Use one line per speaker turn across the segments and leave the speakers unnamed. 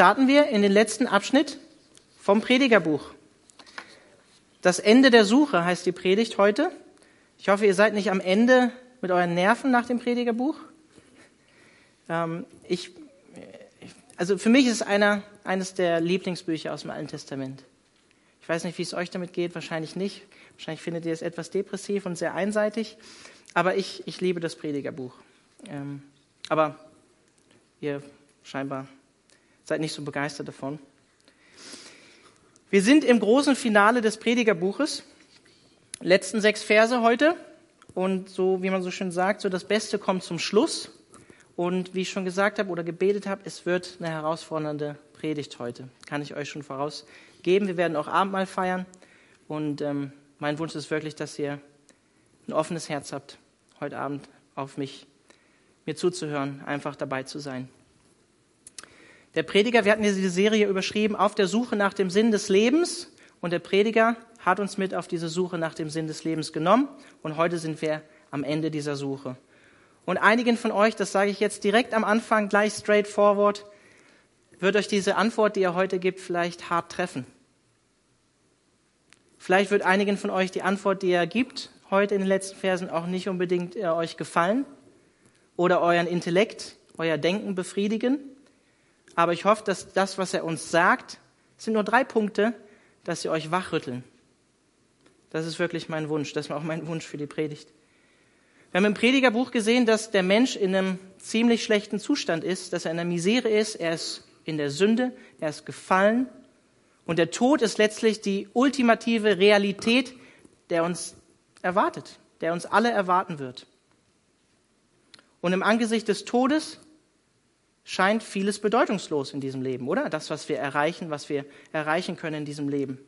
starten wir in den letzten Abschnitt vom Predigerbuch. Das Ende der Suche heißt die Predigt heute. Ich hoffe, ihr seid nicht am Ende mit euren Nerven nach dem Predigerbuch. Ähm, ich, also für mich ist es einer, eines der Lieblingsbücher aus dem Alten Testament. Ich weiß nicht, wie es euch damit geht, wahrscheinlich nicht. Wahrscheinlich findet ihr es etwas depressiv und sehr einseitig. Aber ich, ich liebe das Predigerbuch. Ähm, aber ihr scheinbar seid nicht so begeistert davon. Wir sind im großen Finale des Predigerbuches. Letzten sechs Verse heute. Und so, wie man so schön sagt, so das Beste kommt zum Schluss. Und wie ich schon gesagt habe oder gebetet habe, es wird eine herausfordernde Predigt heute. Kann ich euch schon vorausgeben. Wir werden auch Abendmahl feiern. Und ähm, mein Wunsch ist wirklich, dass ihr ein offenes Herz habt, heute Abend auf mich, mir zuzuhören, einfach dabei zu sein. Der Prediger, wir hatten diese Serie überschrieben, auf der Suche nach dem Sinn des Lebens. Und der Prediger hat uns mit auf diese Suche nach dem Sinn des Lebens genommen. Und heute sind wir am Ende dieser Suche. Und einigen von euch, das sage ich jetzt direkt am Anfang, gleich straightforward, wird euch diese Antwort, die er heute gibt, vielleicht hart treffen. Vielleicht wird einigen von euch die Antwort, die er gibt, heute in den letzten Versen auch nicht unbedingt äh, euch gefallen oder euren Intellekt, euer Denken befriedigen. Aber ich hoffe, dass das, was er uns sagt, sind nur drei Punkte, dass sie euch wachrütteln. Das ist wirklich mein Wunsch. Das ist auch mein Wunsch für die Predigt. Wir haben im Predigerbuch gesehen, dass der Mensch in einem ziemlich schlechten Zustand ist, dass er in der Misere ist, er ist in der Sünde, er ist gefallen. Und der Tod ist letztlich die ultimative Realität, der uns erwartet, der uns alle erwarten wird. Und im Angesicht des Todes scheint vieles bedeutungslos in diesem Leben, oder? Das, was wir erreichen, was wir erreichen können in diesem Leben.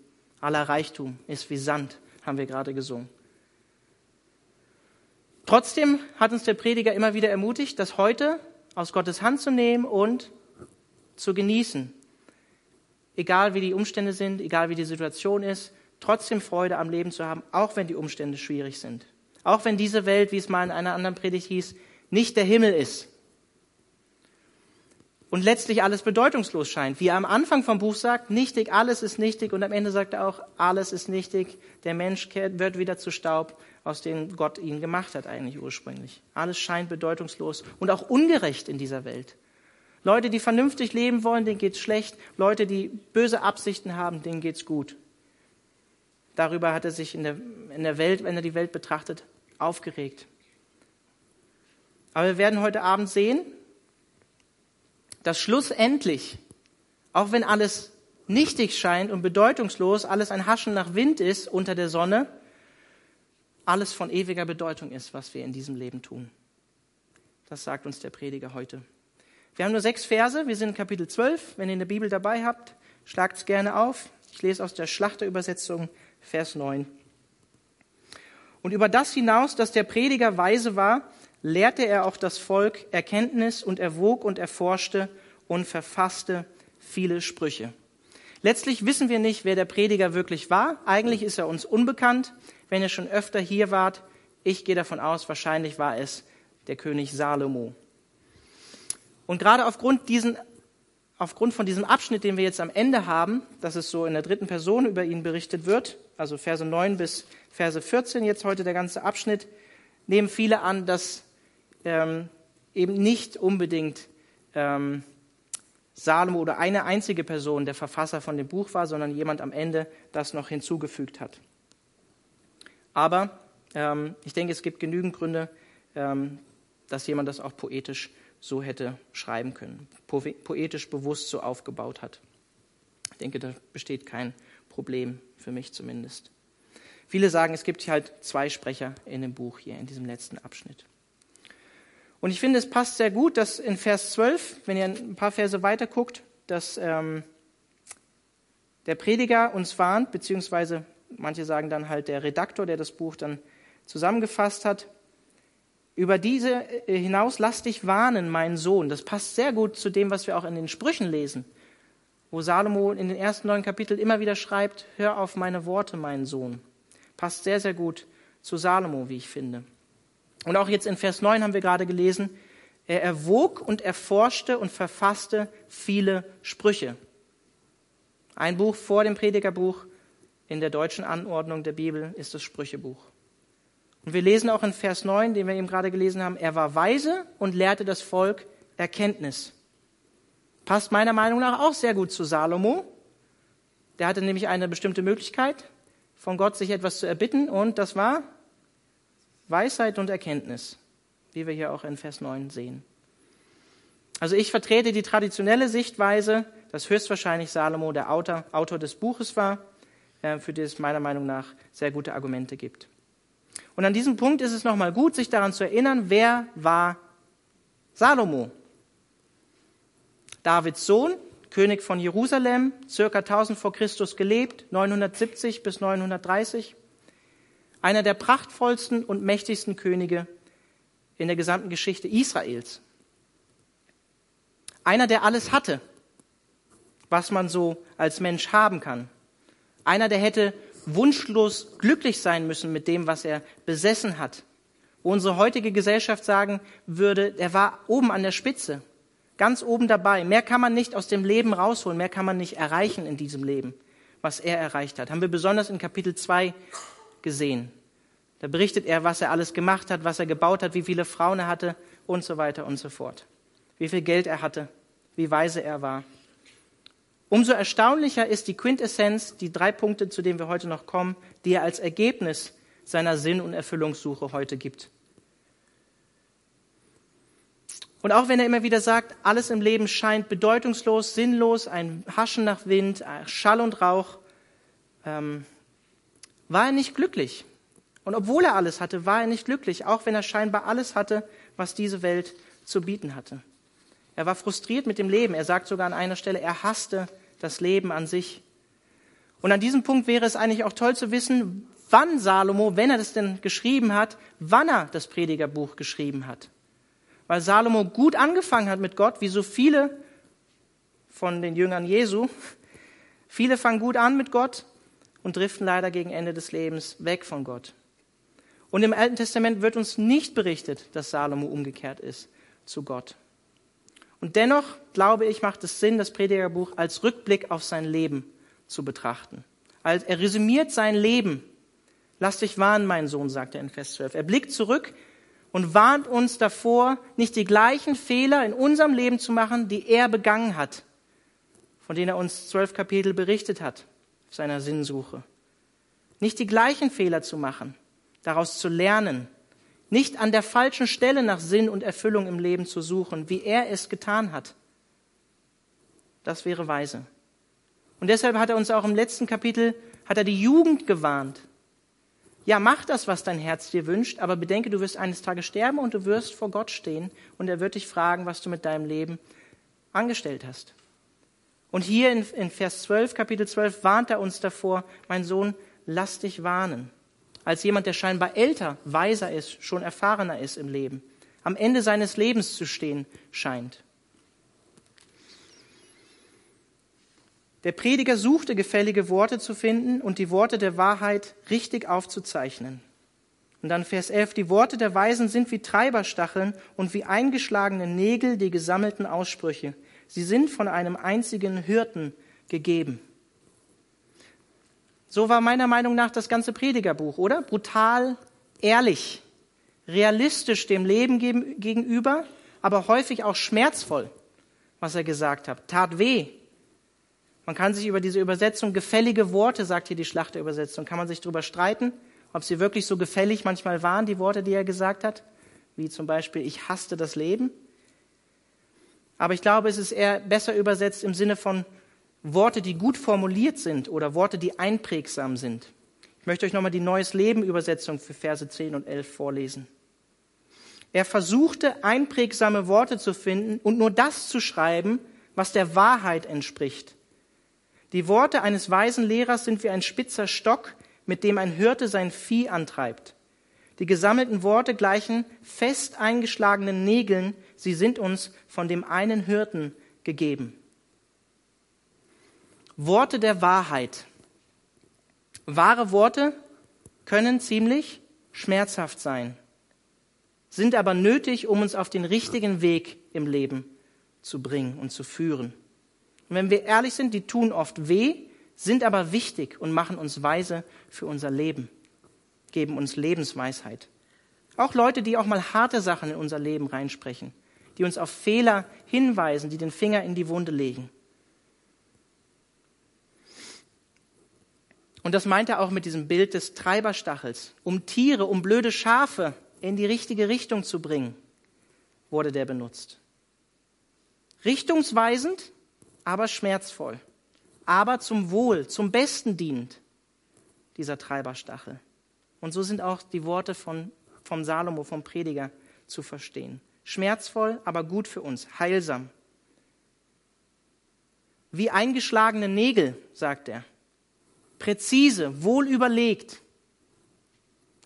Aller Reichtum ist wie Sand, haben wir gerade gesungen. Trotzdem hat uns der Prediger immer wieder ermutigt, das heute aus Gottes Hand zu nehmen und zu genießen. Egal wie die Umstände sind, egal wie die Situation ist, trotzdem Freude am Leben zu haben, auch wenn die Umstände schwierig sind. Auch wenn diese Welt, wie es mal in einer anderen Predigt hieß, nicht der Himmel ist. Und letztlich alles bedeutungslos scheint. Wie er am Anfang vom Buch sagt, nichtig, alles ist nichtig. Und am Ende sagt er auch, alles ist nichtig. Der Mensch wird wieder zu Staub aus denen Gott ihn gemacht hat eigentlich ursprünglich. Alles scheint bedeutungslos und auch ungerecht in dieser Welt. Leute, die vernünftig leben wollen, denen geht's schlecht. Leute, die böse Absichten haben, denen geht's gut. Darüber hat er sich in der, in der Welt, wenn er die Welt betrachtet, aufgeregt. Aber wir werden heute Abend sehen, dass schlussendlich, auch wenn alles nichtig scheint und bedeutungslos, alles ein Haschen nach Wind ist unter der Sonne, alles von ewiger Bedeutung ist, was wir in diesem Leben tun. Das sagt uns der Prediger heute. Wir haben nur sechs Verse, wir sind in Kapitel 12. Wenn ihr eine Bibel dabei habt, schlagt es gerne auf. Ich lese aus der Schlachterübersetzung Vers 9. Und über das hinaus, dass der Prediger weise war, lehrte er auch das Volk Erkenntnis und erwog und erforschte und verfasste viele Sprüche. Letztlich wissen wir nicht, wer der Prediger wirklich war. Eigentlich ist er uns unbekannt wenn ihr schon öfter hier wart, ich gehe davon aus, wahrscheinlich war es der König Salomo. Und gerade aufgrund, diesen, aufgrund von diesem Abschnitt, den wir jetzt am Ende haben, dass es so in der dritten Person über ihn berichtet wird, also Verse 9 bis Verse 14, jetzt heute der ganze Abschnitt, nehmen viele an, dass ähm, eben nicht unbedingt ähm, Salomo oder eine einzige Person der Verfasser von dem Buch war, sondern jemand am Ende das noch hinzugefügt hat. Aber ähm, ich denke, es gibt genügend Gründe, ähm, dass jemand das auch poetisch so hätte schreiben können, po poetisch bewusst so aufgebaut hat. Ich denke, da besteht kein Problem, für mich zumindest. Viele sagen, es gibt hier halt zwei Sprecher in dem Buch hier, in diesem letzten Abschnitt. Und ich finde, es passt sehr gut, dass in Vers 12, wenn ihr ein paar Verse weiter guckt, dass ähm, der Prediger uns warnt, beziehungsweise manche sagen dann halt der Redaktor, der das Buch dann zusammengefasst hat. Über diese äh, hinaus lass dich warnen, mein Sohn. Das passt sehr gut zu dem, was wir auch in den Sprüchen lesen, wo Salomo in den ersten neun Kapiteln immer wieder schreibt, hör auf meine Worte, mein Sohn. Passt sehr, sehr gut zu Salomo, wie ich finde. Und auch jetzt in Vers 9 haben wir gerade gelesen, Er erwog und erforschte und verfasste viele Sprüche. Ein Buch vor dem Predigerbuch in der deutschen Anordnung der Bibel ist das Sprüchebuch. Und wir lesen auch in Vers 9, den wir eben gerade gelesen haben, er war weise und lehrte das Volk Erkenntnis. Passt meiner Meinung nach auch sehr gut zu Salomo. Der hatte nämlich eine bestimmte Möglichkeit, von Gott sich etwas zu erbitten und das war Weisheit und Erkenntnis, wie wir hier auch in Vers 9 sehen. Also ich vertrete die traditionelle Sichtweise, dass höchstwahrscheinlich Salomo der Autor, Autor des Buches war, äh, für das es meiner Meinung nach sehr gute Argumente gibt. Und an diesem Punkt ist es nochmal gut, sich daran zu erinnern, wer war Salomo? Davids Sohn, König von Jerusalem, circa 1000 vor Christus gelebt, 970 bis 930. Einer der prachtvollsten und mächtigsten Könige in der gesamten Geschichte Israels. Einer, der alles hatte, was man so als Mensch haben kann. Einer, der hätte wunschlos glücklich sein müssen mit dem, was er besessen hat. Wo unsere heutige Gesellschaft sagen würde, er war oben an der Spitze, ganz oben dabei. Mehr kann man nicht aus dem Leben rausholen, mehr kann man nicht erreichen in diesem Leben, was er erreicht hat. Haben wir besonders in Kapitel 2 gesehen. Da berichtet er, was er alles gemacht hat, was er gebaut hat, wie viele Frauen er hatte und so weiter und so fort. Wie viel Geld er hatte, wie weise er war. Umso erstaunlicher ist die Quintessenz, die drei Punkte, zu denen wir heute noch kommen, die er als Ergebnis seiner Sinn- und Erfüllungssuche heute gibt. Und auch wenn er immer wieder sagt, alles im Leben scheint bedeutungslos, sinnlos, ein Haschen nach Wind, Schall und Rauch, ähm, war er nicht glücklich. Und obwohl er alles hatte, war er nicht glücklich, auch wenn er scheinbar alles hatte, was diese Welt zu bieten hatte. Er war frustriert mit dem Leben. Er sagt sogar an einer Stelle, er hasste das Leben an sich. Und an diesem Punkt wäre es eigentlich auch toll zu wissen, wann Salomo, wenn er das denn geschrieben hat, wann er das Predigerbuch geschrieben hat. Weil Salomo gut angefangen hat mit Gott, wie so viele von den Jüngern Jesu. Viele fangen gut an mit Gott und driften leider gegen Ende des Lebens weg von Gott. Und im Alten Testament wird uns nicht berichtet, dass Salomo umgekehrt ist zu Gott. Und dennoch, glaube ich, macht es Sinn, das Predigerbuch als Rückblick auf sein Leben zu betrachten. Er resümiert sein Leben. Lass dich warnen, mein Sohn, sagt er in Vers 12. Er blickt zurück und warnt uns davor, nicht die gleichen Fehler in unserem Leben zu machen, die er begangen hat, von denen er uns zwölf Kapitel berichtet hat, seiner Sinnsuche. Nicht die gleichen Fehler zu machen, daraus zu lernen nicht an der falschen Stelle nach Sinn und Erfüllung im Leben zu suchen, wie er es getan hat. Das wäre weise. Und deshalb hat er uns auch im letzten Kapitel, hat er die Jugend gewarnt. Ja, mach das, was dein Herz dir wünscht, aber bedenke, du wirst eines Tages sterben und du wirst vor Gott stehen und er wird dich fragen, was du mit deinem Leben angestellt hast. Und hier in, in Vers 12, Kapitel 12, warnt er uns davor, mein Sohn, lass dich warnen als jemand, der scheinbar älter, weiser ist, schon erfahrener ist im Leben, am Ende seines Lebens zu stehen scheint. Der Prediger suchte gefällige Worte zu finden und die Worte der Wahrheit richtig aufzuzeichnen. Und dann Vers 11, die Worte der Weisen sind wie Treiberstacheln und wie eingeschlagene Nägel die gesammelten Aussprüche. Sie sind von einem einzigen Hirten gegeben. So war meiner Meinung nach das ganze Predigerbuch, oder? Brutal, ehrlich, realistisch dem Leben gegenüber, aber häufig auch schmerzvoll, was er gesagt hat. Tat weh. Man kann sich über diese Übersetzung gefällige Worte, sagt hier die Schlachterübersetzung, kann man sich darüber streiten, ob sie wirklich so gefällig manchmal waren, die Worte, die er gesagt hat, wie zum Beispiel, ich hasste das Leben. Aber ich glaube, es ist eher besser übersetzt im Sinne von Worte, die gut formuliert sind oder Worte, die einprägsam sind. Ich möchte euch nochmal die Neues Leben Übersetzung für Verse 10 und 11 vorlesen. Er versuchte einprägsame Worte zu finden und nur das zu schreiben, was der Wahrheit entspricht. Die Worte eines weisen Lehrers sind wie ein spitzer Stock, mit dem ein Hirte sein Vieh antreibt. Die gesammelten Worte gleichen fest eingeschlagenen Nägeln, sie sind uns von dem einen Hirten gegeben. Worte der Wahrheit. Wahre Worte können ziemlich schmerzhaft sein. sind aber nötig, um uns auf den richtigen Weg im Leben zu bringen und zu führen. Und wenn wir ehrlich sind, die tun oft weh, sind aber wichtig und machen uns weise für unser Leben, geben uns Lebensweisheit. Auch Leute, die auch mal harte Sachen in unser Leben reinsprechen, die uns auf Fehler hinweisen, die den Finger in die Wunde legen. Und das meint er auch mit diesem Bild des Treiberstachels. Um Tiere, um blöde Schafe in die richtige Richtung zu bringen, wurde der benutzt. Richtungsweisend, aber schmerzvoll. Aber zum Wohl, zum Besten dient dieser Treiberstachel. Und so sind auch die Worte von, vom Salomo, vom Prediger zu verstehen. Schmerzvoll, aber gut für uns, heilsam. Wie eingeschlagene Nägel, sagt er präzise, wohl überlegt,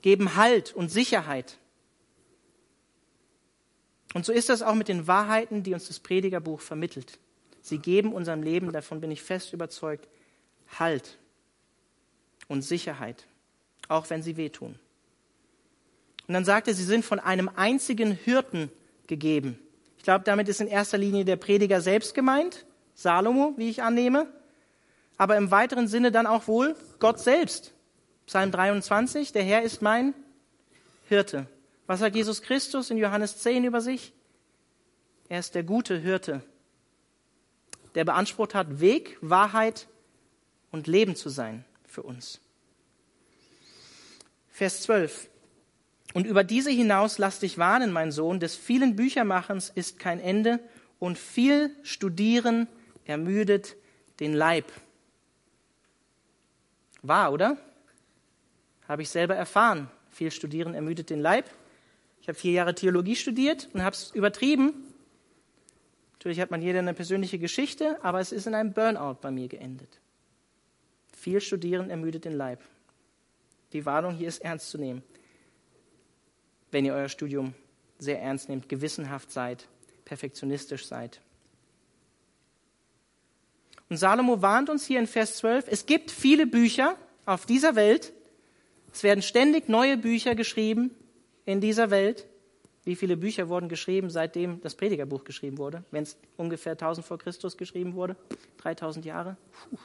geben Halt und Sicherheit. Und so ist das auch mit den Wahrheiten, die uns das Predigerbuch vermittelt. Sie geben unserem Leben, davon bin ich fest überzeugt, Halt und Sicherheit, auch wenn sie wehtun. Und dann sagt er, sie sind von einem einzigen Hirten gegeben. Ich glaube, damit ist in erster Linie der Prediger selbst gemeint, Salomo, wie ich annehme aber im weiteren Sinne dann auch wohl Gott selbst. Psalm 23, der Herr ist mein Hirte. Was sagt Jesus Christus in Johannes 10 über sich? Er ist der gute Hirte, der beansprucht hat, Weg, Wahrheit und Leben zu sein für uns. Vers 12. Und über diese hinaus lass dich warnen, mein Sohn, des vielen Büchermachens ist kein Ende und viel Studieren ermüdet den Leib. Wahr, oder? Habe ich selber erfahren. Viel Studieren ermüdet den Leib. Ich habe vier Jahre Theologie studiert und habe es übertrieben. Natürlich hat man jeder eine persönliche Geschichte, aber es ist in einem Burnout bei mir geendet. Viel Studieren ermüdet den Leib. Die Warnung hier ist ernst zu nehmen. Wenn ihr euer Studium sehr ernst nehmt, gewissenhaft seid, perfektionistisch seid. Und Salomo warnt uns hier in Vers 12, es gibt viele Bücher auf dieser Welt. Es werden ständig neue Bücher geschrieben in dieser Welt. Wie viele Bücher wurden geschrieben, seitdem das Predigerbuch geschrieben wurde? Wenn es ungefähr 1000 vor Christus geschrieben wurde? 3000 Jahre? Puh,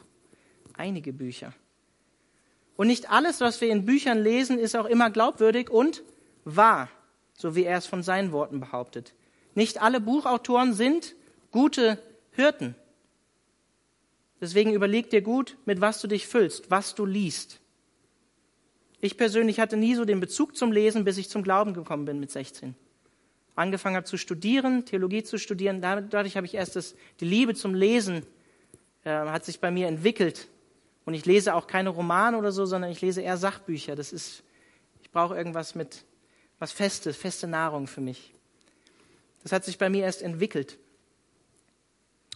einige Bücher. Und nicht alles, was wir in Büchern lesen, ist auch immer glaubwürdig und wahr, so wie er es von seinen Worten behauptet. Nicht alle Buchautoren sind gute Hirten. Deswegen überleg dir gut, mit was du dich füllst, was du liest. Ich persönlich hatte nie so den Bezug zum Lesen, bis ich zum Glauben gekommen bin mit 16. Angefangen habe zu studieren, Theologie zu studieren, dadurch habe ich erst das, die Liebe zum Lesen äh, hat sich bei mir entwickelt. Und ich lese auch keine Romane oder so, sondern ich lese eher Sachbücher. Das ist, ich brauche irgendwas mit was Festes, feste Nahrung für mich. Das hat sich bei mir erst entwickelt.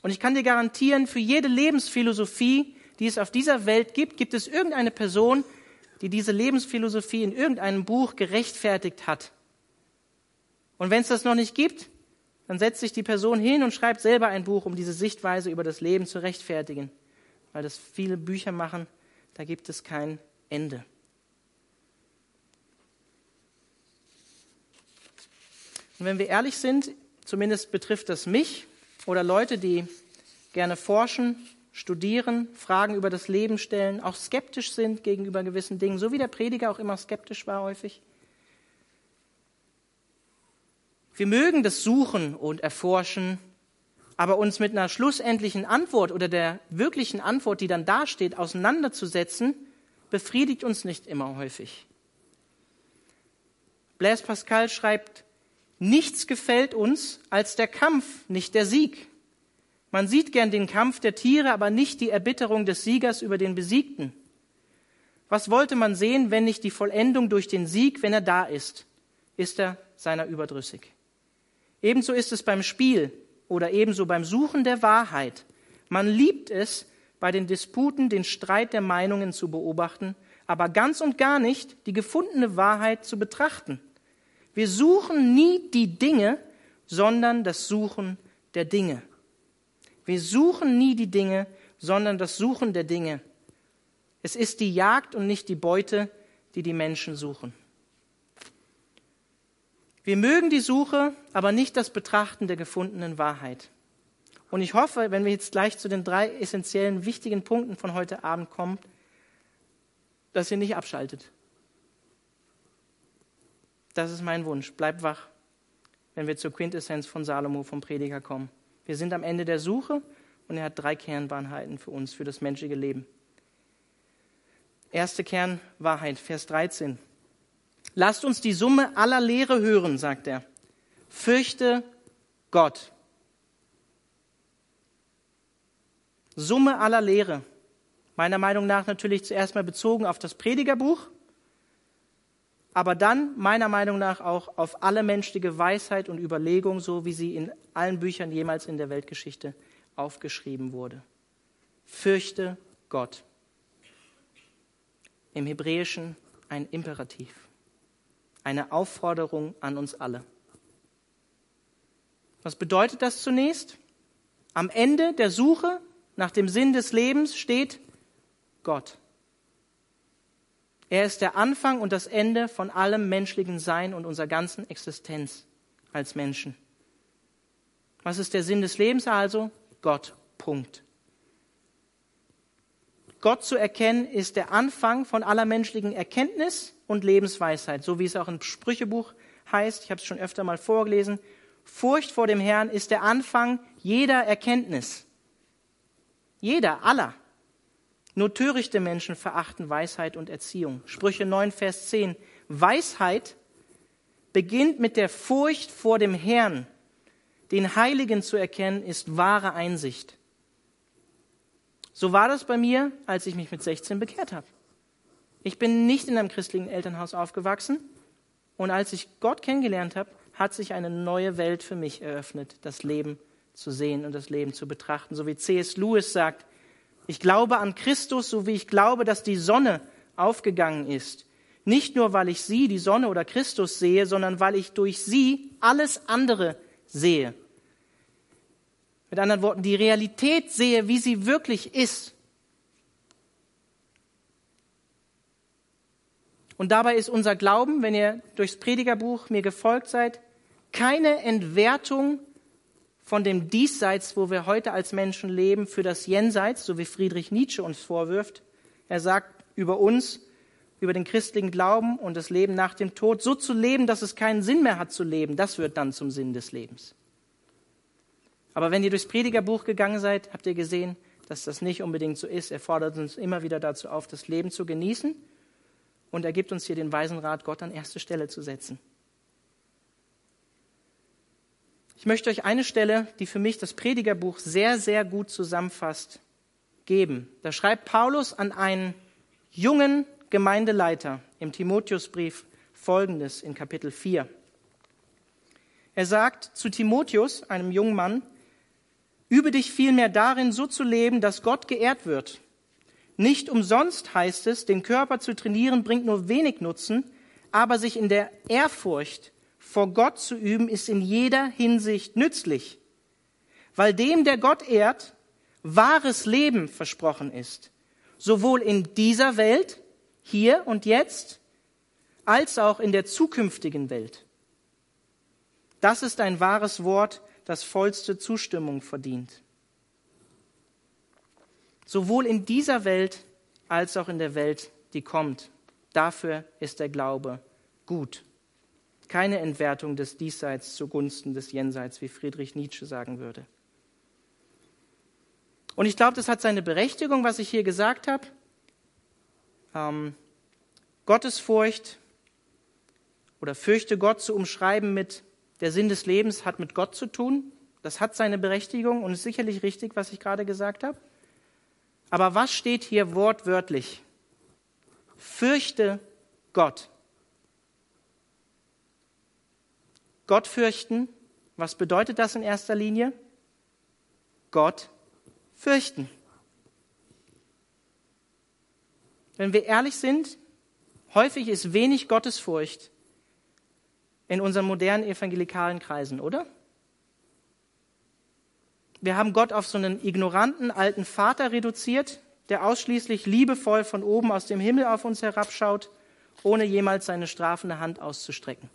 Und ich kann dir garantieren, für jede Lebensphilosophie, die es auf dieser Welt gibt, gibt es irgendeine Person, die diese Lebensphilosophie in irgendeinem Buch gerechtfertigt hat. Und wenn es das noch nicht gibt, dann setzt sich die Person hin und schreibt selber ein Buch, um diese Sichtweise über das Leben zu rechtfertigen. Weil das viele Bücher machen, da gibt es kein Ende. Und wenn wir ehrlich sind, zumindest betrifft das mich, oder Leute, die gerne forschen, studieren, Fragen über das Leben stellen, auch skeptisch sind gegenüber gewissen Dingen, so wie der Prediger auch immer skeptisch war häufig. Wir mögen das Suchen und Erforschen, aber uns mit einer schlussendlichen Antwort oder der wirklichen Antwort, die dann dasteht, auseinanderzusetzen, befriedigt uns nicht immer häufig. Blaise Pascal schreibt, Nichts gefällt uns als der Kampf, nicht der Sieg. Man sieht gern den Kampf der Tiere, aber nicht die Erbitterung des Siegers über den Besiegten. Was wollte man sehen, wenn nicht die Vollendung durch den Sieg, wenn er da ist? Ist er seiner überdrüssig. Ebenso ist es beim Spiel oder ebenso beim Suchen der Wahrheit. Man liebt es, bei den Disputen den Streit der Meinungen zu beobachten, aber ganz und gar nicht die gefundene Wahrheit zu betrachten. Wir suchen nie die Dinge, sondern das Suchen der Dinge. Wir suchen nie die Dinge, sondern das Suchen der Dinge. Es ist die Jagd und nicht die Beute, die die Menschen suchen. Wir mögen die Suche, aber nicht das Betrachten der gefundenen Wahrheit. Und ich hoffe, wenn wir jetzt gleich zu den drei essentiellen, wichtigen Punkten von heute Abend kommen, dass ihr nicht abschaltet. Das ist mein Wunsch. Bleibt wach, wenn wir zur Quintessenz von Salomo vom Prediger kommen. Wir sind am Ende der Suche und er hat drei Kernwahrheiten für uns, für das menschliche Leben. Erste Kernwahrheit, Vers 13. Lasst uns die Summe aller Lehre hören, sagt er. Fürchte Gott. Summe aller Lehre. Meiner Meinung nach natürlich zuerst mal bezogen auf das Predigerbuch, aber dann meiner Meinung nach auch auf alle menschliche Weisheit und Überlegung, so wie sie in allen Büchern jemals in der Weltgeschichte aufgeschrieben wurde. Fürchte Gott. Im Hebräischen ein Imperativ, eine Aufforderung an uns alle. Was bedeutet das zunächst? Am Ende der Suche nach dem Sinn des Lebens steht Gott. Er ist der Anfang und das Ende von allem menschlichen Sein und unserer ganzen Existenz als Menschen. Was ist der Sinn des Lebens also? Gott. Punkt. Gott zu erkennen ist der Anfang von aller menschlichen Erkenntnis und Lebensweisheit, so wie es auch im Sprüchebuch heißt. Ich habe es schon öfter mal vorgelesen. Furcht vor dem Herrn ist der Anfang jeder Erkenntnis. Jeder, aller. Nur törichte Menschen verachten Weisheit und Erziehung. Sprüche 9, Vers 10. Weisheit beginnt mit der Furcht vor dem Herrn. Den Heiligen zu erkennen ist wahre Einsicht. So war das bei mir, als ich mich mit 16 bekehrt habe. Ich bin nicht in einem christlichen Elternhaus aufgewachsen und als ich Gott kennengelernt habe, hat sich eine neue Welt für mich eröffnet, das Leben zu sehen und das Leben zu betrachten. So wie C.S. Lewis sagt, ich glaube an Christus, so wie ich glaube, dass die Sonne aufgegangen ist. Nicht nur, weil ich sie, die Sonne oder Christus sehe, sondern weil ich durch sie alles andere sehe. Mit anderen Worten, die Realität sehe, wie sie wirklich ist. Und dabei ist unser Glauben, wenn ihr durchs Predigerbuch mir gefolgt seid, keine Entwertung von dem Diesseits, wo wir heute als Menschen leben, für das Jenseits, so wie Friedrich Nietzsche uns vorwirft. Er sagt über uns, über den christlichen Glauben und das Leben nach dem Tod, so zu leben, dass es keinen Sinn mehr hat zu leben, das wird dann zum Sinn des Lebens. Aber wenn ihr durchs Predigerbuch gegangen seid, habt ihr gesehen, dass das nicht unbedingt so ist. Er fordert uns immer wieder dazu auf, das Leben zu genießen und er gibt uns hier den weisen Rat, Gott an erste Stelle zu setzen. Ich möchte euch eine Stelle, die für mich das Predigerbuch sehr, sehr gut zusammenfasst, geben. Da schreibt Paulus an einen jungen Gemeindeleiter im Timotheusbrief Folgendes in Kapitel 4. Er sagt zu Timotheus, einem jungen Mann, übe dich vielmehr darin, so zu leben, dass Gott geehrt wird. Nicht umsonst heißt es, den Körper zu trainieren bringt nur wenig Nutzen, aber sich in der Ehrfurcht vor Gott zu üben, ist in jeder Hinsicht nützlich, weil dem, der Gott ehrt, wahres Leben versprochen ist, sowohl in dieser Welt, hier und jetzt, als auch in der zukünftigen Welt. Das ist ein wahres Wort, das vollste Zustimmung verdient. Sowohl in dieser Welt als auch in der Welt, die kommt. Dafür ist der Glaube gut. Keine Entwertung des Diesseits zugunsten des Jenseits, wie Friedrich Nietzsche sagen würde. Und ich glaube, das hat seine Berechtigung, was ich hier gesagt habe. Ähm, Gottesfurcht oder fürchte Gott zu umschreiben mit der Sinn des Lebens hat mit Gott zu tun. Das hat seine Berechtigung und ist sicherlich richtig, was ich gerade gesagt habe. Aber was steht hier wortwörtlich? Fürchte Gott. Gott fürchten, was bedeutet das in erster Linie? Gott fürchten. Wenn wir ehrlich sind, häufig ist wenig Gottesfurcht in unseren modernen evangelikalen Kreisen, oder? Wir haben Gott auf so einen ignoranten alten Vater reduziert, der ausschließlich liebevoll von oben aus dem Himmel auf uns herabschaut, ohne jemals seine strafende Hand auszustrecken.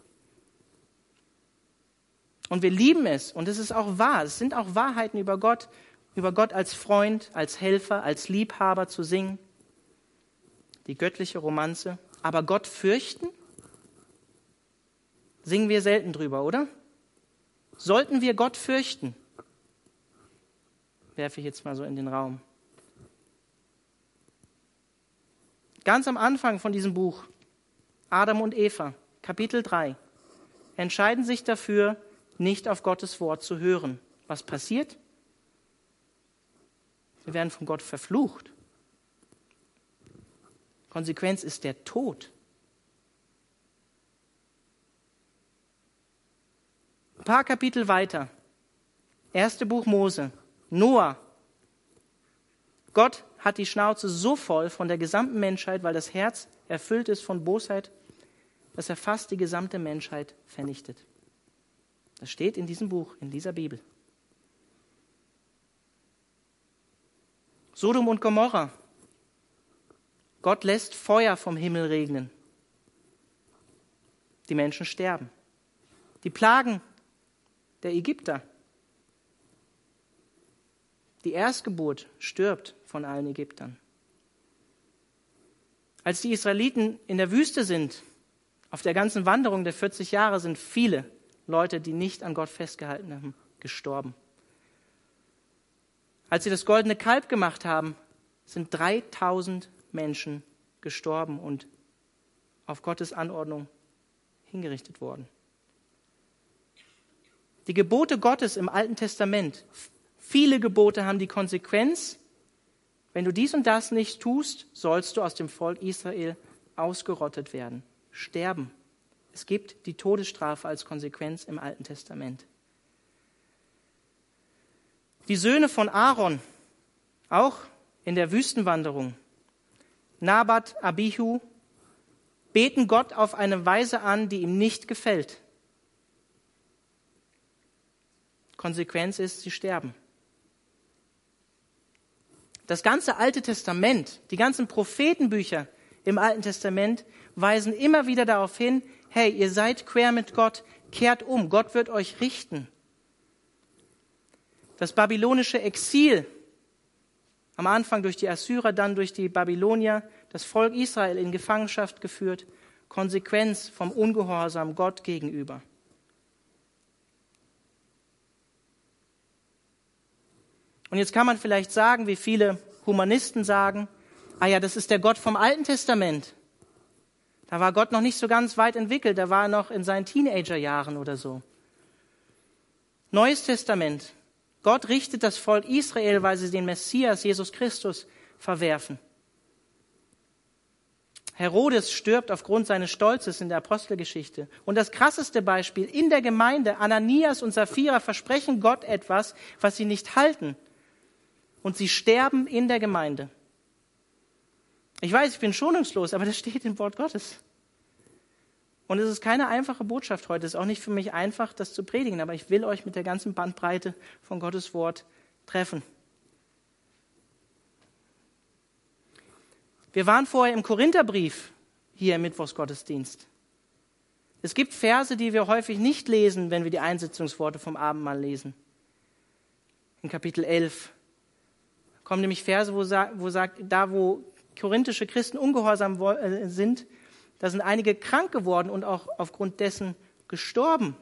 Und wir lieben es. Und es ist auch wahr. Es sind auch Wahrheiten über Gott, über Gott als Freund, als Helfer, als Liebhaber zu singen. Die göttliche Romanze. Aber Gott fürchten? Singen wir selten drüber, oder? Sollten wir Gott fürchten? Werfe ich jetzt mal so in den Raum. Ganz am Anfang von diesem Buch, Adam und Eva, Kapitel 3, entscheiden sich dafür, nicht auf Gottes Wort zu hören. Was passiert? Wir werden von Gott verflucht. Konsequenz ist der Tod. Ein paar Kapitel weiter. Erste Buch Mose. Noah. Gott hat die Schnauze so voll von der gesamten Menschheit, weil das Herz erfüllt ist von Bosheit, dass er fast die gesamte Menschheit vernichtet. Das steht in diesem Buch, in dieser Bibel. Sodom und Gomorra. Gott lässt Feuer vom Himmel regnen. Die Menschen sterben. Die Plagen der Ägypter. Die Erstgeburt stirbt von allen Ägyptern. Als die Israeliten in der Wüste sind, auf der ganzen Wanderung der 40 Jahre sind viele Leute, die nicht an Gott festgehalten haben, gestorben. Als sie das goldene Kalb gemacht haben, sind 3000 Menschen gestorben und auf Gottes Anordnung hingerichtet worden. Die Gebote Gottes im Alten Testament, viele Gebote haben die Konsequenz, wenn du dies und das nicht tust, sollst du aus dem Volk Israel ausgerottet werden, sterben. Es gibt die Todesstrafe als Konsequenz im Alten Testament. Die Söhne von Aaron, auch in der Wüstenwanderung, Nabat, Abihu, beten Gott auf eine Weise an, die ihm nicht gefällt. Konsequenz ist, sie sterben. Das ganze Alte Testament, die ganzen Prophetenbücher im Alten Testament weisen immer wieder darauf hin, hey, ihr seid quer mit Gott, kehrt um, Gott wird euch richten. Das babylonische Exil, am Anfang durch die Assyrer, dann durch die Babylonier, das Volk Israel in Gefangenschaft geführt, Konsequenz vom Ungehorsam Gott gegenüber. Und jetzt kann man vielleicht sagen, wie viele Humanisten sagen, ah ja, das ist der Gott vom Alten Testament. Da war Gott noch nicht so ganz weit entwickelt, da war er noch in seinen Teenagerjahren oder so. Neues Testament. Gott richtet das Volk Israel, weil sie den Messias, Jesus Christus, verwerfen. Herodes stirbt aufgrund seines Stolzes in der Apostelgeschichte. Und das krasseste Beispiel, in der Gemeinde, Ananias und Sapphira versprechen Gott etwas, was sie nicht halten und sie sterben in der Gemeinde. Ich weiß, ich bin schonungslos, aber das steht im Wort Gottes. Und es ist keine einfache Botschaft heute. Es ist auch nicht für mich einfach, das zu predigen, aber ich will euch mit der ganzen Bandbreite von Gottes Wort treffen. Wir waren vorher im Korintherbrief hier im Mittwochsgottesdienst. Es gibt Verse, die wir häufig nicht lesen, wenn wir die Einsetzungsworte vom Abendmahl lesen. In Kapitel 11 kommen nämlich Verse, wo, wo sagt, da wo korinthische Christen ungehorsam äh, sind, da sind einige krank geworden und auch aufgrund dessen gestorben,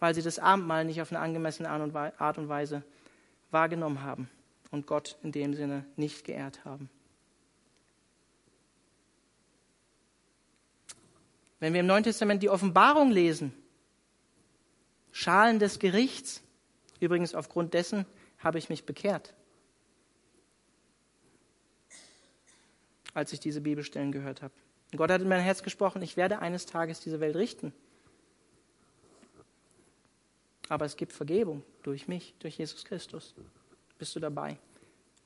weil sie das Abendmahl nicht auf eine angemessene Art und Weise wahrgenommen haben und Gott in dem Sinne nicht geehrt haben. Wenn wir im Neuen Testament die Offenbarung lesen, Schalen des Gerichts, übrigens aufgrund dessen habe ich mich bekehrt. Als ich diese Bibelstellen gehört habe. Und Gott hat in mein Herz gesprochen, ich werde eines Tages diese Welt richten. Aber es gibt Vergebung durch mich, durch Jesus Christus. Bist du dabei?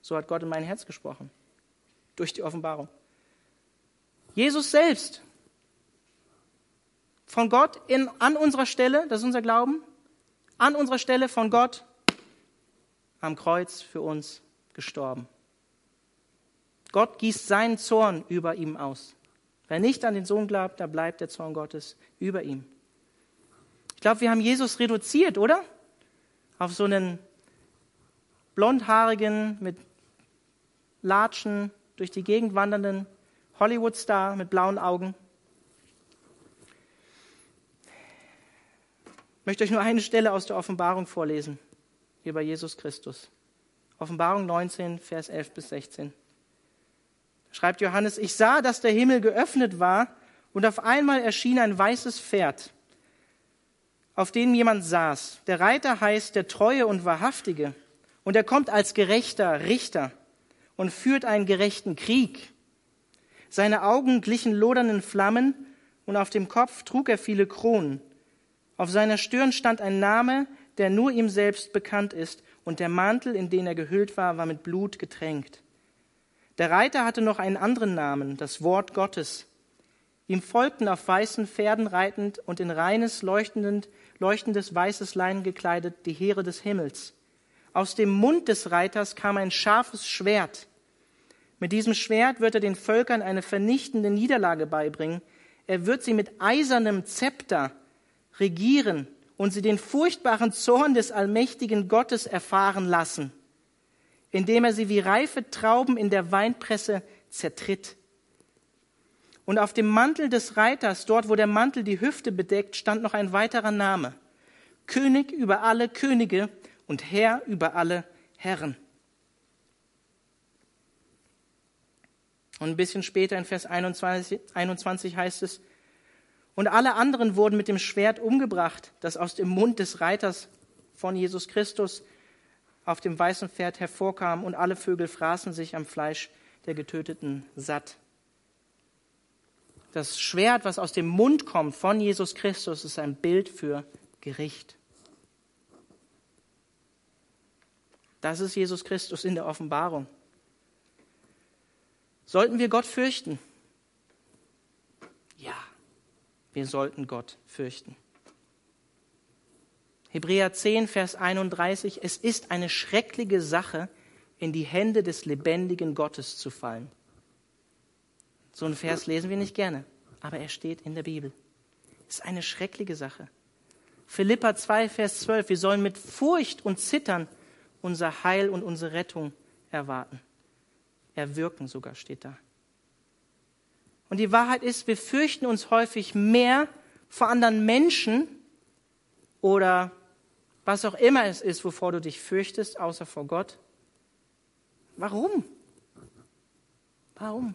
So hat Gott in mein Herz gesprochen. Durch die Offenbarung. Jesus selbst. Von Gott in, an unserer Stelle, das ist unser Glauben, an unserer Stelle von Gott am Kreuz für uns gestorben. Gott gießt seinen Zorn über ihm aus. Wer nicht an den Sohn glaubt, da bleibt der Zorn Gottes über ihm. Ich glaube, wir haben Jesus reduziert, oder? Auf so einen blondhaarigen, mit Latschen durch die Gegend wandernden Hollywood-Star mit blauen Augen. Ich möchte euch nur eine Stelle aus der Offenbarung vorlesen über Jesus Christus. Offenbarung 19, Vers 11 bis 16. Schreibt Johannes, ich sah, dass der Himmel geöffnet war und auf einmal erschien ein weißes Pferd, auf dem jemand saß. Der Reiter heißt der Treue und Wahrhaftige und er kommt als gerechter Richter und führt einen gerechten Krieg. Seine Augen glichen lodernden Flammen und auf dem Kopf trug er viele Kronen. Auf seiner Stirn stand ein Name, der nur ihm selbst bekannt ist, und der Mantel, in den er gehüllt war, war mit Blut getränkt. Der Reiter hatte noch einen anderen Namen, das Wort Gottes. Ihm folgten auf weißen Pferden reitend und in reines, leuchtendes weißes Leinen gekleidet die Heere des Himmels. Aus dem Mund des Reiters kam ein scharfes Schwert. Mit diesem Schwert wird er den Völkern eine vernichtende Niederlage beibringen. Er wird sie mit eisernem Zepter regieren und sie den furchtbaren Zorn des allmächtigen Gottes erfahren lassen, indem er sie wie reife Trauben in der Weinpresse zertritt. Und auf dem Mantel des Reiters, dort wo der Mantel die Hüfte bedeckt, stand noch ein weiterer Name. König über alle Könige und Herr über alle Herren. Und ein bisschen später in Vers 21, 21 heißt es, und alle anderen wurden mit dem Schwert umgebracht, das aus dem Mund des Reiters von Jesus Christus auf dem weißen Pferd hervorkam, und alle Vögel fraßen sich am Fleisch der Getöteten satt. Das Schwert, was aus dem Mund kommt von Jesus Christus, ist ein Bild für Gericht. Das ist Jesus Christus in der Offenbarung. Sollten wir Gott fürchten? Ja, wir sollten Gott fürchten. Hebräer 10, Vers 31, es ist eine schreckliche Sache, in die Hände des lebendigen Gottes zu fallen. So einen Vers lesen wir nicht gerne, aber er steht in der Bibel. Es ist eine schreckliche Sache. Philippa 2, Vers 12, wir sollen mit Furcht und Zittern unser Heil und unsere Rettung erwarten. Erwirken sogar steht da. Und die Wahrheit ist, wir fürchten uns häufig mehr vor anderen Menschen oder was auch immer es ist, wovor du dich fürchtest, außer vor Gott. Warum? Warum?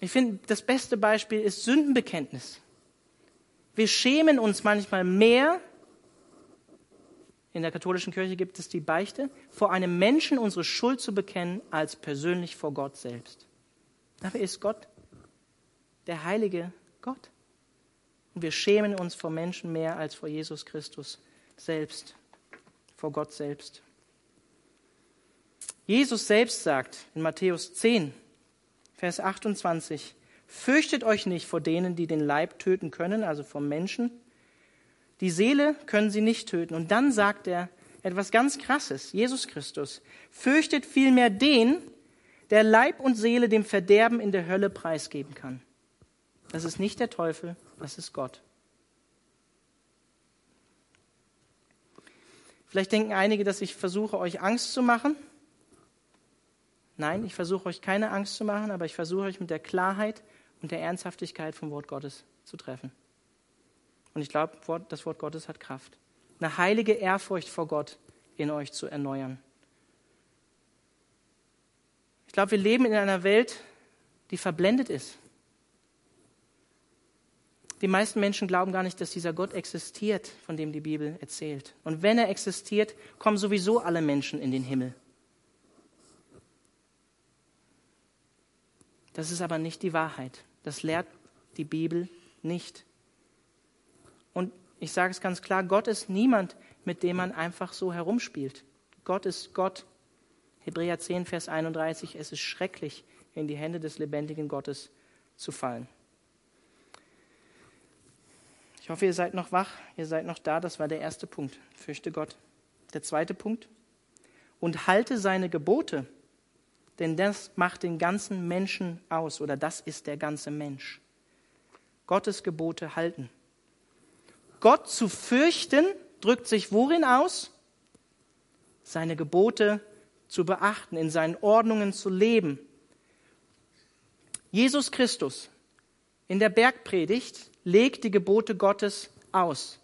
Ich finde, das beste Beispiel ist Sündenbekenntnis. Wir schämen uns manchmal mehr, in der katholischen Kirche gibt es die Beichte, vor einem Menschen unsere Schuld zu bekennen, als persönlich vor Gott selbst. Dafür ist Gott der heilige Gott. Und wir schämen uns vor Menschen mehr als vor Jesus Christus selbst, vor Gott selbst. Jesus selbst sagt in Matthäus 10, Vers 28, Fürchtet euch nicht vor denen, die den Leib töten können, also vom Menschen. Die Seele können sie nicht töten. Und dann sagt er etwas ganz Krasses, Jesus Christus. Fürchtet vielmehr den, der Leib und Seele dem Verderben in der Hölle preisgeben kann. Das ist nicht der Teufel, das ist Gott. Vielleicht denken einige, dass ich versuche, euch Angst zu machen. Nein, ich versuche euch keine Angst zu machen, aber ich versuche euch mit der Klarheit und der Ernsthaftigkeit vom Wort Gottes zu treffen. Und ich glaube, das Wort Gottes hat Kraft. Eine heilige Ehrfurcht vor Gott in euch zu erneuern. Ich glaube, wir leben in einer Welt, die verblendet ist. Die meisten Menschen glauben gar nicht, dass dieser Gott existiert, von dem die Bibel erzählt. Und wenn er existiert, kommen sowieso alle Menschen in den Himmel. Das ist aber nicht die Wahrheit. Das lehrt die Bibel nicht. Und ich sage es ganz klar, Gott ist niemand, mit dem man einfach so herumspielt. Gott ist Gott. Hebräer 10, Vers 31, es ist schrecklich, in die Hände des lebendigen Gottes zu fallen. Ich hoffe, ihr seid noch wach, ihr seid noch da. Das war der erste Punkt. Fürchte Gott. Der zweite Punkt. Und halte seine Gebote denn das macht den ganzen Menschen aus oder das ist der ganze Mensch. Gottes Gebote halten. Gott zu fürchten drückt sich worin aus? Seine Gebote zu beachten, in seinen Ordnungen zu leben. Jesus Christus in der Bergpredigt legt die Gebote Gottes aus.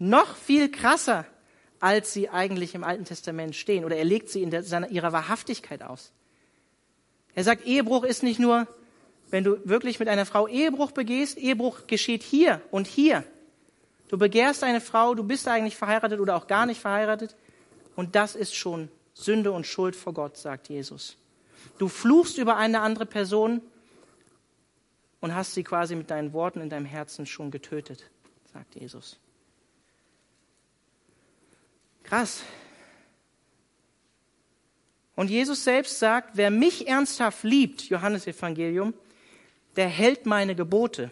Noch viel krasser, als sie eigentlich im Alten Testament stehen. Oder er legt sie in der, seiner, ihrer Wahrhaftigkeit aus. Er sagt, Ehebruch ist nicht nur, wenn du wirklich mit einer Frau Ehebruch begehst, Ehebruch geschieht hier und hier. Du begehrst eine Frau, du bist eigentlich verheiratet oder auch gar nicht verheiratet. Und das ist schon Sünde und Schuld vor Gott, sagt Jesus. Du fluchst über eine andere Person und hast sie quasi mit deinen Worten in deinem Herzen schon getötet, sagt Jesus. Krass. Und Jesus selbst sagt, wer mich ernsthaft liebt, Johannes Evangelium, der hält meine Gebote.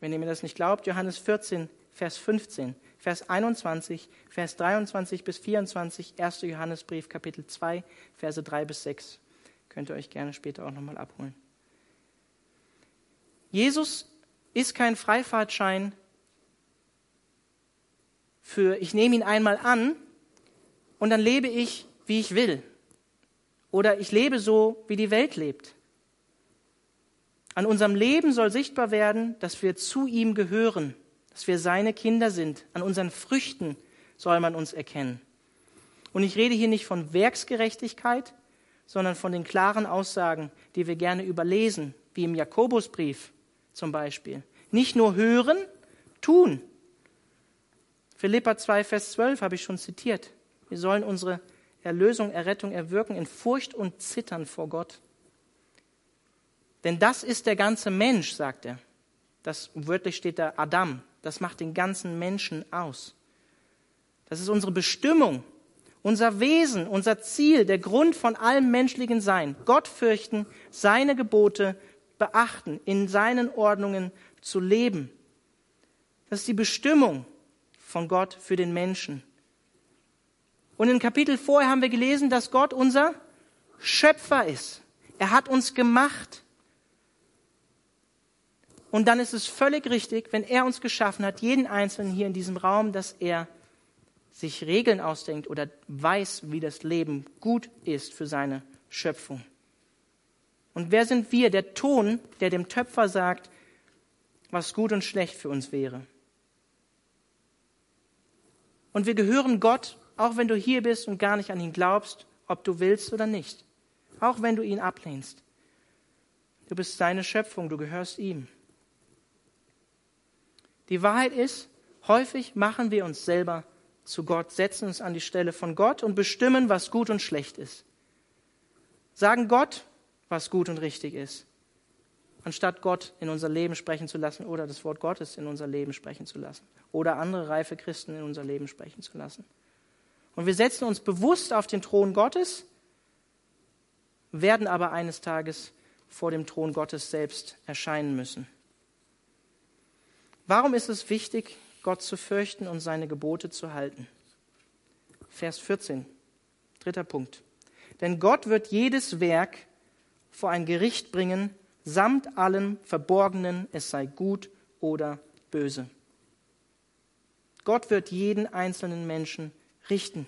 Wenn ihr mir das nicht glaubt, Johannes 14, Vers 15, Vers 21, Vers 23 bis 24, 1. Johannesbrief, Kapitel 2, Verse 3 bis 6. Könnt ihr euch gerne später auch nochmal abholen. Jesus ist kein Freifahrtschein für, ich nehme ihn einmal an und dann lebe ich, wie ich will. Oder ich lebe so, wie die Welt lebt. An unserem Leben soll sichtbar werden, dass wir zu ihm gehören, dass wir seine Kinder sind. An unseren Früchten soll man uns erkennen. Und ich rede hier nicht von Werksgerechtigkeit, sondern von den klaren Aussagen, die wir gerne überlesen, wie im Jakobusbrief zum Beispiel. Nicht nur hören, tun. Philippa 2, Vers 12 habe ich schon zitiert. Wir sollen unsere Erlösung, Errettung erwirken in Furcht und Zittern vor Gott. Denn das ist der ganze Mensch, sagt er. Das wörtlich steht da Adam. Das macht den ganzen Menschen aus. Das ist unsere Bestimmung, unser Wesen, unser Ziel, der Grund von allem menschlichen Sein. Gott fürchten, seine Gebote beachten, in seinen Ordnungen zu leben. Das ist die Bestimmung von Gott für den Menschen. Und im Kapitel vorher haben wir gelesen, dass Gott unser Schöpfer ist. Er hat uns gemacht. Und dann ist es völlig richtig, wenn er uns geschaffen hat, jeden Einzelnen hier in diesem Raum, dass er sich Regeln ausdenkt oder weiß, wie das Leben gut ist für seine Schöpfung. Und wer sind wir? Der Ton, der dem Töpfer sagt, was gut und schlecht für uns wäre. Und wir gehören Gott, auch wenn du hier bist und gar nicht an ihn glaubst, ob du willst oder nicht. Auch wenn du ihn ablehnst. Du bist seine Schöpfung, du gehörst ihm. Die Wahrheit ist, häufig machen wir uns selber zu Gott, setzen uns an die Stelle von Gott und bestimmen, was gut und schlecht ist. Sagen Gott, was gut und richtig ist, anstatt Gott in unser Leben sprechen zu lassen oder das Wort Gottes in unser Leben sprechen zu lassen oder andere reife Christen in unser Leben sprechen zu lassen. Und wir setzen uns bewusst auf den Thron Gottes, werden aber eines Tages vor dem Thron Gottes selbst erscheinen müssen. Warum ist es wichtig, Gott zu fürchten und seine Gebote zu halten? Vers 14, dritter Punkt. Denn Gott wird jedes Werk vor ein Gericht bringen, samt allem Verborgenen, es sei gut oder böse. Gott wird jeden einzelnen Menschen richten.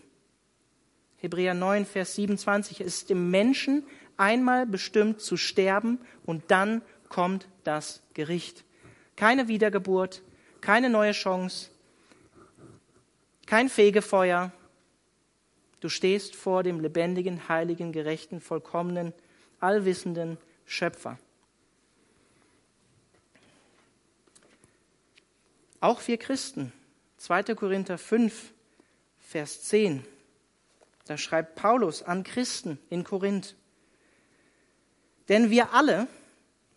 Hebräer 9, Vers 27. Es ist dem Menschen einmal bestimmt zu sterben und dann kommt das Gericht. Keine Wiedergeburt, keine neue Chance, kein Fegefeuer. Du stehst vor dem lebendigen, heiligen, gerechten, vollkommenen, allwissenden Schöpfer. Auch wir Christen 2. Korinther 5, Vers 10. Da schreibt Paulus an Christen in Korinth. Denn wir alle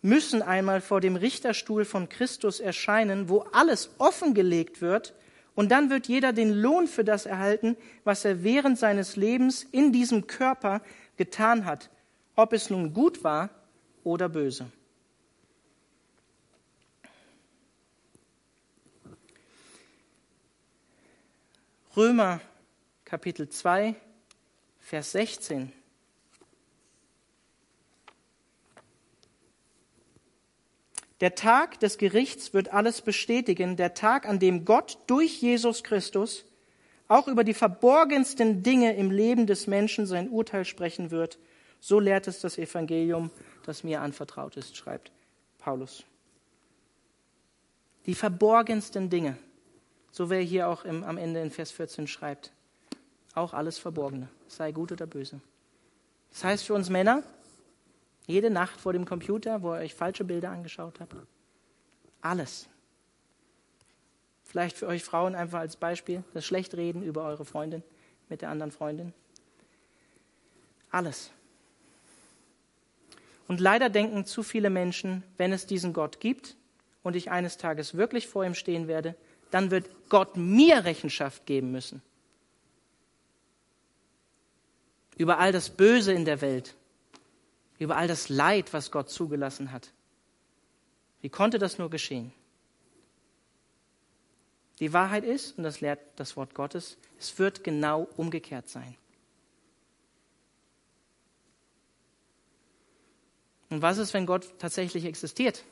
müssen einmal vor dem Richterstuhl von Christus erscheinen, wo alles offengelegt wird, und dann wird jeder den Lohn für das erhalten, was er während seines Lebens in diesem Körper getan hat, ob es nun gut war oder böse. Römer Kapitel 2, Vers 16. Der Tag des Gerichts wird alles bestätigen, der Tag, an dem Gott durch Jesus Christus auch über die verborgensten Dinge im Leben des Menschen sein Urteil sprechen wird. So lehrt es das Evangelium, das mir anvertraut ist, schreibt Paulus. Die verborgensten Dinge, so wie er hier auch im, am Ende in Vers 14 schreibt. Auch alles Verborgene, sei gut oder böse. Das heißt für uns Männer, jede Nacht vor dem Computer, wo ihr euch falsche Bilder angeschaut habt, alles. Vielleicht für euch Frauen einfach als Beispiel, das Schlechtreden über eure Freundin mit der anderen Freundin. Alles. Und leider denken zu viele Menschen, wenn es diesen Gott gibt und ich eines Tages wirklich vor ihm stehen werde, dann wird Gott mir Rechenschaft geben müssen. Über all das Böse in der Welt, über all das Leid, was Gott zugelassen hat. Wie konnte das nur geschehen? Die Wahrheit ist, und das lehrt das Wort Gottes, es wird genau umgekehrt sein. Und was ist, wenn Gott tatsächlich existiert?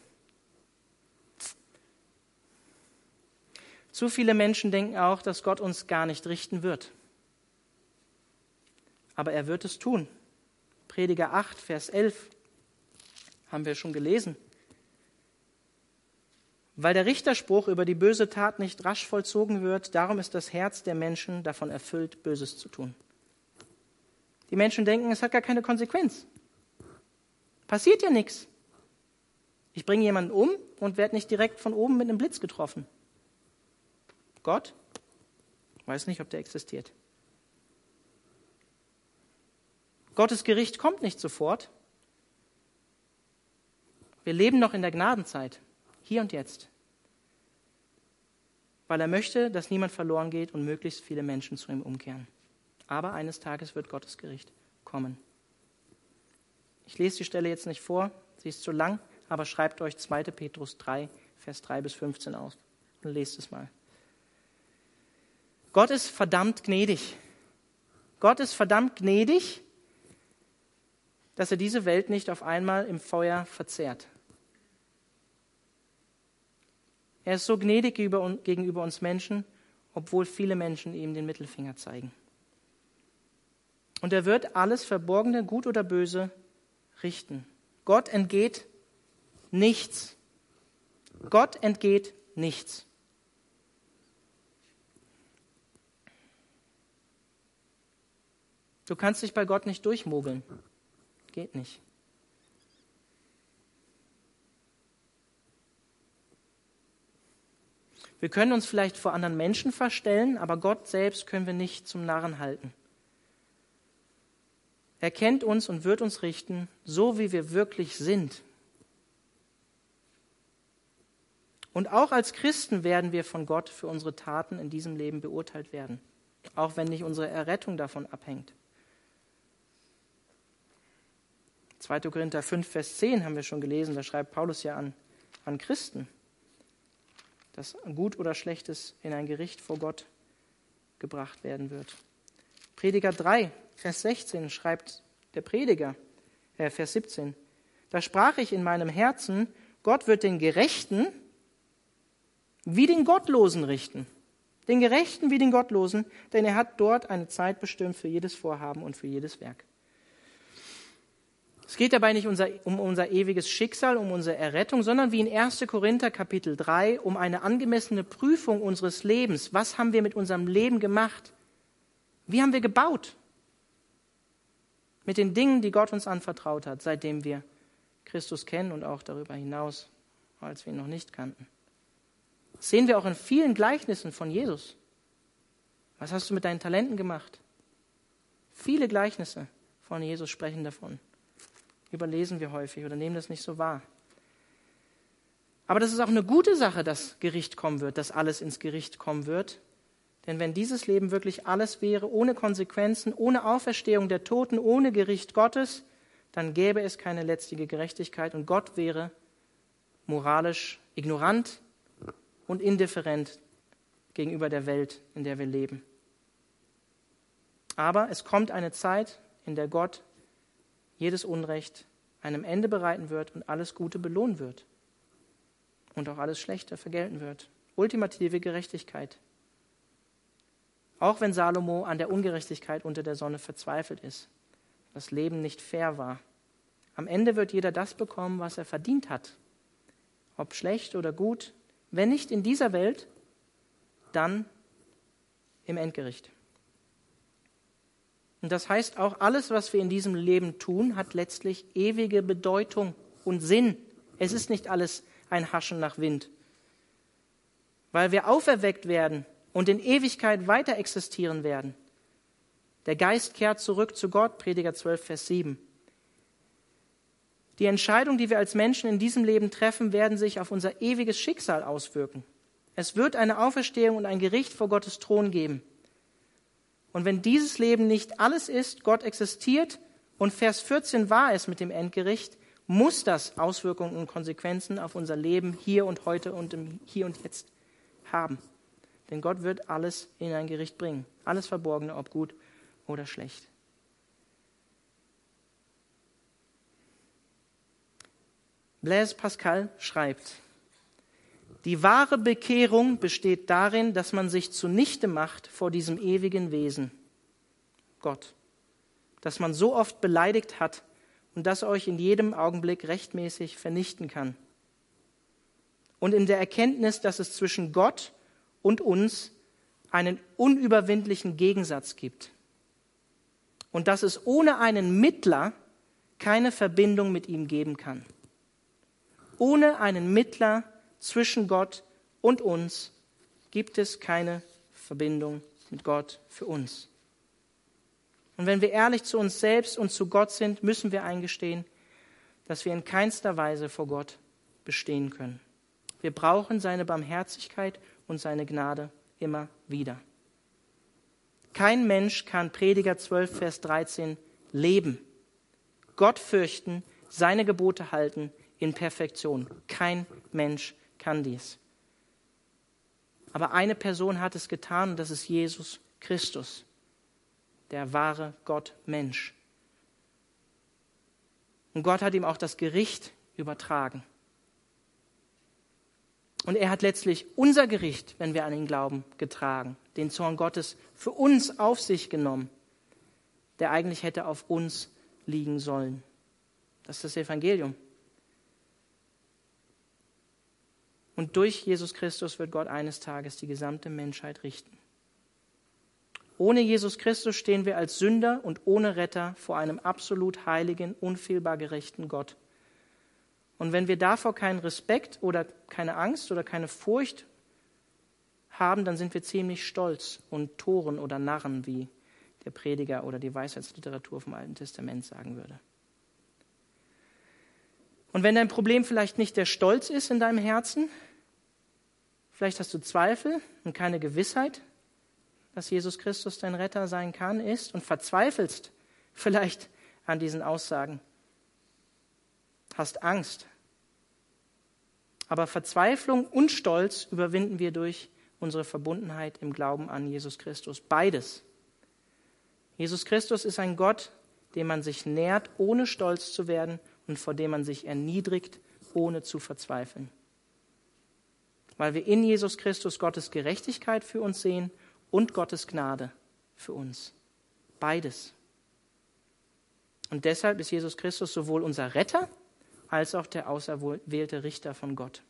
Zu viele Menschen denken auch, dass Gott uns gar nicht richten wird. Aber er wird es tun. Prediger 8, Vers 11 haben wir schon gelesen weil der Richterspruch über die böse Tat nicht rasch vollzogen wird, darum ist das Herz der Menschen davon erfüllt, Böses zu tun. Die Menschen denken, es hat gar keine Konsequenz. Passiert ja nichts. Ich bringe jemanden um und werde nicht direkt von oben mit einem Blitz getroffen. Gott? Weiß nicht, ob der existiert. Gottes Gericht kommt nicht sofort. Wir leben noch in der Gnadenzeit, hier und jetzt weil er möchte, dass niemand verloren geht und möglichst viele Menschen zu ihm umkehren. Aber eines Tages wird Gottes Gericht kommen. Ich lese die Stelle jetzt nicht vor, sie ist zu lang, aber schreibt euch 2. Petrus 3, Vers 3 bis 15 aus und lest es mal. Gott ist verdammt gnädig. Gott ist verdammt gnädig, dass er diese Welt nicht auf einmal im Feuer verzehrt. Er ist so gnädig gegenüber uns Menschen, obwohl viele Menschen ihm den Mittelfinger zeigen. Und er wird alles Verborgene, gut oder böse, richten. Gott entgeht nichts. Gott entgeht nichts. Du kannst dich bei Gott nicht durchmogeln. Geht nicht. Wir können uns vielleicht vor anderen Menschen verstellen, aber Gott selbst können wir nicht zum Narren halten. Er kennt uns und wird uns richten, so wie wir wirklich sind. Und auch als Christen werden wir von Gott für unsere Taten in diesem Leben beurteilt werden, auch wenn nicht unsere Errettung davon abhängt. 2. Korinther 5, Vers 10 haben wir schon gelesen, da schreibt Paulus ja an, an Christen dass gut oder schlechtes in ein Gericht vor Gott gebracht werden wird. Prediger 3, Vers 16 schreibt der Prediger, äh, Vers 17, da sprach ich in meinem Herzen, Gott wird den Gerechten wie den Gottlosen richten. Den Gerechten wie den Gottlosen, denn er hat dort eine Zeit bestimmt für jedes Vorhaben und für jedes Werk. Es geht dabei nicht um unser ewiges Schicksal, um unsere Errettung, sondern wie in 1. Korinther Kapitel 3 um eine angemessene Prüfung unseres Lebens. Was haben wir mit unserem Leben gemacht? Wie haben wir gebaut? Mit den Dingen, die Gott uns anvertraut hat, seitdem wir Christus kennen und auch darüber hinaus, als wir ihn noch nicht kannten. Das sehen wir auch in vielen Gleichnissen von Jesus. Was hast du mit deinen Talenten gemacht? Viele Gleichnisse von Jesus sprechen davon überlesen wir häufig oder nehmen das nicht so wahr. Aber das ist auch eine gute Sache, dass Gericht kommen wird, dass alles ins Gericht kommen wird. Denn wenn dieses Leben wirklich alles wäre, ohne Konsequenzen, ohne Auferstehung der Toten, ohne Gericht Gottes, dann gäbe es keine letztige Gerechtigkeit und Gott wäre moralisch ignorant und indifferent gegenüber der Welt, in der wir leben. Aber es kommt eine Zeit, in der Gott jedes Unrecht einem Ende bereiten wird und alles Gute belohnen wird. und auch alles Schlechte vergelten wird. Ultimative Gerechtigkeit. Auch wenn Salomo an der Ungerechtigkeit unter der Sonne verzweifelt ist, das Leben nicht fair war. Am Ende wird jeder das bekommen, was er verdient hat. Ob schlecht oder gut, wenn nicht in dieser Welt, dann im Endgericht. Und das heißt auch, alles, was wir in diesem Leben tun, hat letztlich ewige Bedeutung und Sinn. Es ist nicht alles ein Haschen nach Wind. Weil wir auferweckt werden und in Ewigkeit weiter existieren werden. Der Geist kehrt zurück zu Gott, Prediger 12, Vers 7. Die Entscheidungen, die wir als Menschen in diesem Leben treffen, werden sich auf unser ewiges Schicksal auswirken. Es wird eine Auferstehung und ein Gericht vor Gottes Thron geben. Und wenn dieses Leben nicht alles ist, Gott existiert und Vers 14 war es mit dem Endgericht, muss das Auswirkungen und Konsequenzen auf unser Leben hier und heute und im Hier und Jetzt haben. Denn Gott wird alles in ein Gericht bringen. Alles Verborgene, ob gut oder schlecht. Blaise Pascal schreibt, die wahre Bekehrung besteht darin, dass man sich zunichte macht vor diesem ewigen Wesen, Gott, das man so oft beleidigt hat und das euch in jedem Augenblick rechtmäßig vernichten kann. Und in der Erkenntnis, dass es zwischen Gott und uns einen unüberwindlichen Gegensatz gibt und dass es ohne einen Mittler keine Verbindung mit ihm geben kann. Ohne einen Mittler zwischen Gott und uns gibt es keine Verbindung mit Gott für uns. Und wenn wir ehrlich zu uns selbst und zu Gott sind, müssen wir eingestehen, dass wir in keinster Weise vor Gott bestehen können. Wir brauchen seine Barmherzigkeit und seine Gnade immer wieder. Kein Mensch kann Prediger 12, Vers 13 leben. Gott fürchten, seine Gebote halten in Perfektion. Kein Mensch kann dies. Aber eine Person hat es getan und das ist Jesus Christus, der wahre Gott Mensch. Und Gott hat ihm auch das Gericht übertragen. Und er hat letztlich unser Gericht, wenn wir an ihn glauben, getragen, den Zorn Gottes für uns auf sich genommen, der eigentlich hätte auf uns liegen sollen. Das ist das Evangelium. Und durch Jesus Christus wird Gott eines Tages die gesamte Menschheit richten. Ohne Jesus Christus stehen wir als Sünder und ohne Retter vor einem absolut heiligen, unfehlbar gerechten Gott. Und wenn wir davor keinen Respekt oder keine Angst oder keine Furcht haben, dann sind wir ziemlich stolz und Toren oder Narren, wie der Prediger oder die Weisheitsliteratur vom Alten Testament sagen würde. Und wenn dein Problem vielleicht nicht der Stolz ist in deinem Herzen, Vielleicht hast du Zweifel und keine Gewissheit, dass Jesus Christus dein Retter sein kann, ist und verzweifelst vielleicht an diesen Aussagen. Hast Angst. Aber Verzweiflung und Stolz überwinden wir durch unsere Verbundenheit im Glauben an Jesus Christus. Beides. Jesus Christus ist ein Gott, dem man sich nährt, ohne stolz zu werden und vor dem man sich erniedrigt, ohne zu verzweifeln weil wir in Jesus Christus Gottes Gerechtigkeit für uns sehen und Gottes Gnade für uns. Beides. Und deshalb ist Jesus Christus sowohl unser Retter als auch der auserwählte Richter von Gott.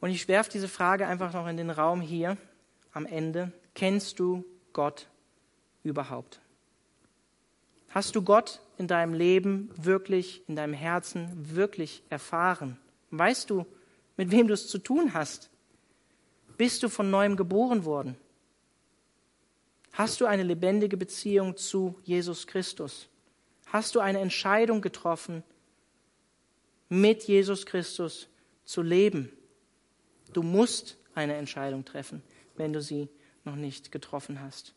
Und ich werfe diese Frage einfach noch in den Raum hier am Ende. Kennst du Gott überhaupt? Hast du Gott in deinem Leben wirklich, in deinem Herzen wirklich erfahren? Weißt du, mit wem du es zu tun hast? Bist du von neuem geboren worden? Hast du eine lebendige Beziehung zu Jesus Christus? Hast du eine Entscheidung getroffen, mit Jesus Christus zu leben? Du musst eine Entscheidung treffen, wenn du sie noch nicht getroffen hast.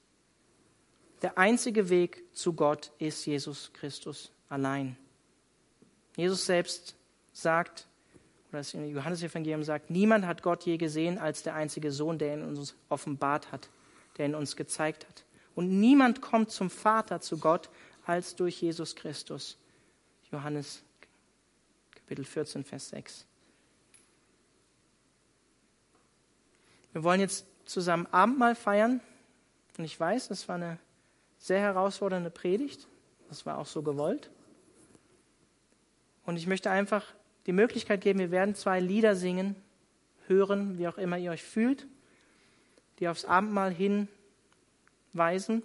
Der einzige Weg zu Gott ist Jesus Christus allein. Jesus selbst sagt, das Johannesevangelium sagt, niemand hat Gott je gesehen als der einzige Sohn, der ihn uns offenbart hat, der ihn uns gezeigt hat. Und niemand kommt zum Vater, zu Gott, als durch Jesus Christus. Johannes Kapitel 14, Vers 6. Wir wollen jetzt zusammen Abendmahl feiern. Und ich weiß, das war eine sehr herausfordernde Predigt. Das war auch so gewollt. Und ich möchte einfach die Möglichkeit geben, wir werden zwei Lieder singen, hören, wie auch immer ihr euch fühlt, die aufs Abendmahl hinweisen.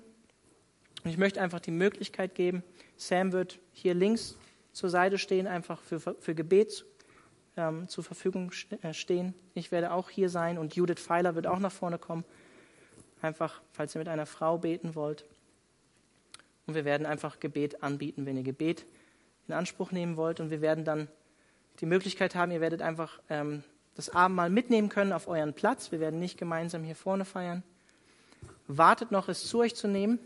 Und ich möchte einfach die Möglichkeit geben, Sam wird hier links zur Seite stehen, einfach für, für Gebet ähm, zur Verfügung äh, stehen. Ich werde auch hier sein und Judith Pfeiler wird auch nach vorne kommen. Einfach, falls ihr mit einer Frau beten wollt. Und wir werden einfach Gebet anbieten, wenn ihr Gebet in Anspruch nehmen wollt. Und wir werden dann die Möglichkeit haben, ihr werdet einfach ähm, das Abendmahl mitnehmen können auf euren Platz. Wir werden nicht gemeinsam hier vorne feiern. Wartet noch, es zu euch zu nehmen.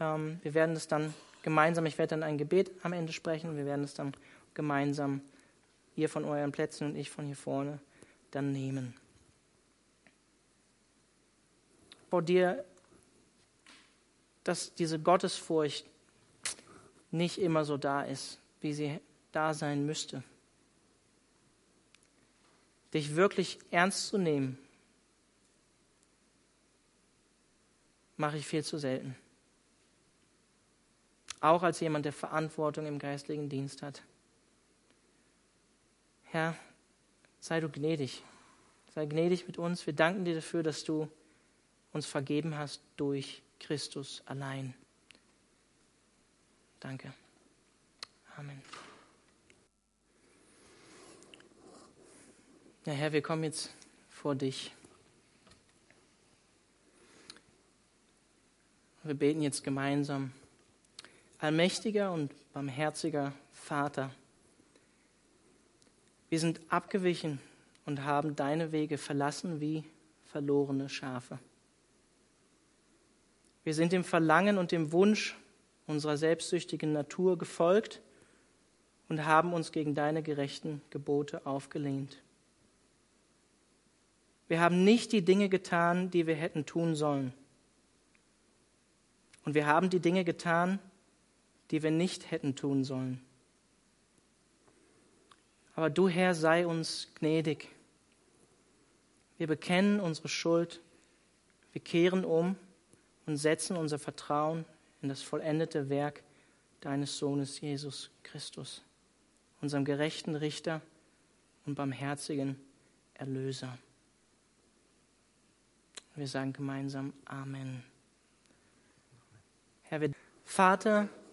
Ähm, wir werden es dann gemeinsam, ich werde dann ein Gebet am Ende sprechen. Wir werden es dann gemeinsam, ihr von euren Plätzen und ich von hier vorne, dann nehmen. Bau dir, dass diese Gottesfurcht nicht immer so da ist, wie sie da sein müsste. Dich wirklich ernst zu nehmen, mache ich viel zu selten. Auch als jemand, der Verantwortung im geistlichen Dienst hat. Herr, sei du gnädig. Sei gnädig mit uns. Wir danken dir dafür, dass du uns vergeben hast durch Christus allein. Danke. Amen. Ja, Herr, wir kommen jetzt vor dich. Wir beten jetzt gemeinsam. Allmächtiger und barmherziger Vater, wir sind abgewichen und haben deine Wege verlassen wie verlorene Schafe. Wir sind dem Verlangen und dem Wunsch unserer selbstsüchtigen Natur gefolgt und haben uns gegen deine gerechten Gebote aufgelehnt. Wir haben nicht die Dinge getan, die wir hätten tun sollen. Und wir haben die Dinge getan, die wir nicht hätten tun sollen. Aber du, Herr, sei uns gnädig. Wir bekennen unsere Schuld, wir kehren um und setzen unser Vertrauen in das vollendete Werk deines Sohnes Jesus Christus, unserem gerechten Richter und barmherzigen Erlöser. Wir sagen gemeinsam Amen. Herr, wir Vater